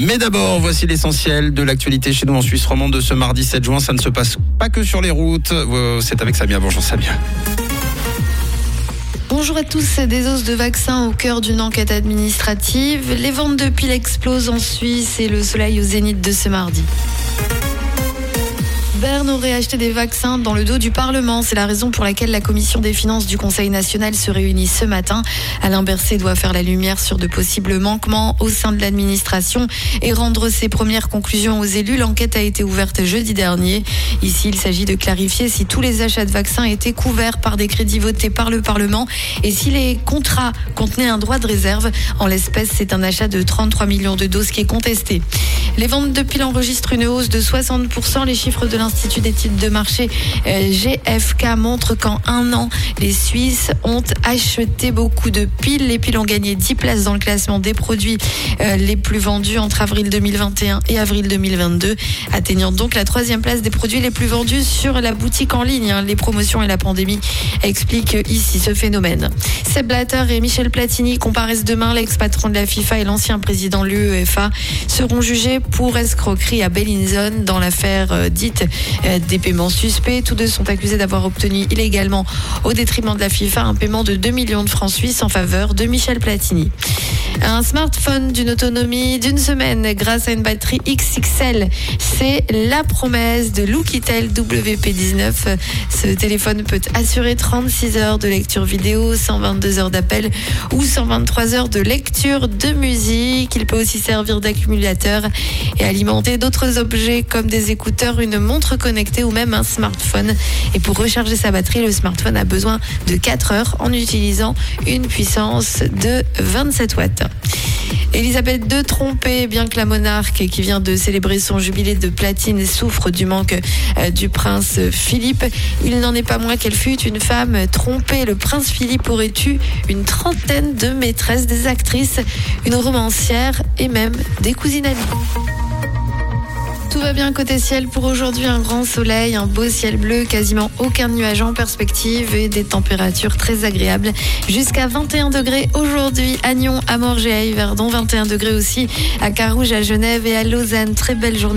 Mais d'abord, voici l'essentiel de l'actualité chez nous en Suisse romande de ce mardi 7 juin. Ça ne se passe pas que sur les routes. C'est avec Samia. Bonjour Samia. Bonjour à tous, des os de vaccins au cœur d'une enquête administrative. Les ventes de piles explosent en Suisse et le soleil au zénith de ce mardi. Berne aurait acheté des vaccins dans le dos du Parlement. C'est la raison pour laquelle la commission des finances du Conseil national se réunit ce matin. Alain Berset doit faire la lumière sur de possibles manquements au sein de l'administration et rendre ses premières conclusions aux élus. L'enquête a été ouverte jeudi dernier. Ici, il s'agit de clarifier si tous les achats de vaccins étaient couverts par des crédits votés par le Parlement et si les contrats contenaient un droit de réserve. En l'espèce, c'est un achat de 33 millions de doses qui est contesté. Les ventes de piles enregistrent une hausse de 60%. Les chiffres de l'Institut d'études de marché euh, GFK montrent qu'en un an, les Suisses ont acheté beaucoup de piles. Les piles ont gagné 10 places dans le classement des produits euh, les plus vendus entre avril 2021 et avril 2022, atteignant donc la troisième place des produits les plus vendus sur la boutique en ligne. Les promotions et la pandémie expliquent ici ce phénomène. Seb Blatter et Michel Platini comparaissent demain. L'ex-patron de la FIFA et l'ancien président de l'UEFA seront jugés pour escroquerie à Bellinzone dans l'affaire euh, dite des paiements suspects. Tous deux sont accusés d'avoir obtenu illégalement, au détriment de la FIFA, un paiement de 2 millions de francs suisses en faveur de Michel Platini. Un smartphone d'une autonomie d'une semaine grâce à une batterie XXL. C'est la promesse de Loukitel WP19. Ce téléphone peut assurer 36 heures de lecture vidéo, 122 heures d'appel ou 123 heures de lecture de musique. Il peut aussi servir d'accumulateur et alimenter d'autres objets comme des écouteurs, une montre connectée ou même un smartphone. Et pour recharger sa batterie, le smartphone a besoin de 4 heures en utilisant une puissance de 27 watts. Elisabeth II trompée, bien que la monarque qui vient de célébrer son jubilé de platine souffre du manque euh, du prince Philippe, il n'en est pas moins qu'elle fut une femme trompée. Le prince Philippe aurait eu une trentaine de maîtresses, des actrices, une romancière et même des cousines amies. Tout va bien côté ciel pour aujourd'hui, un grand soleil, un beau ciel bleu, quasiment aucun nuage en perspective et des températures très agréables. Jusqu'à 21 degrés aujourd'hui à Nyon, à Morges et à Yverdon, 21 degrés aussi à Carouge, à Genève et à Lausanne. Très belle journée.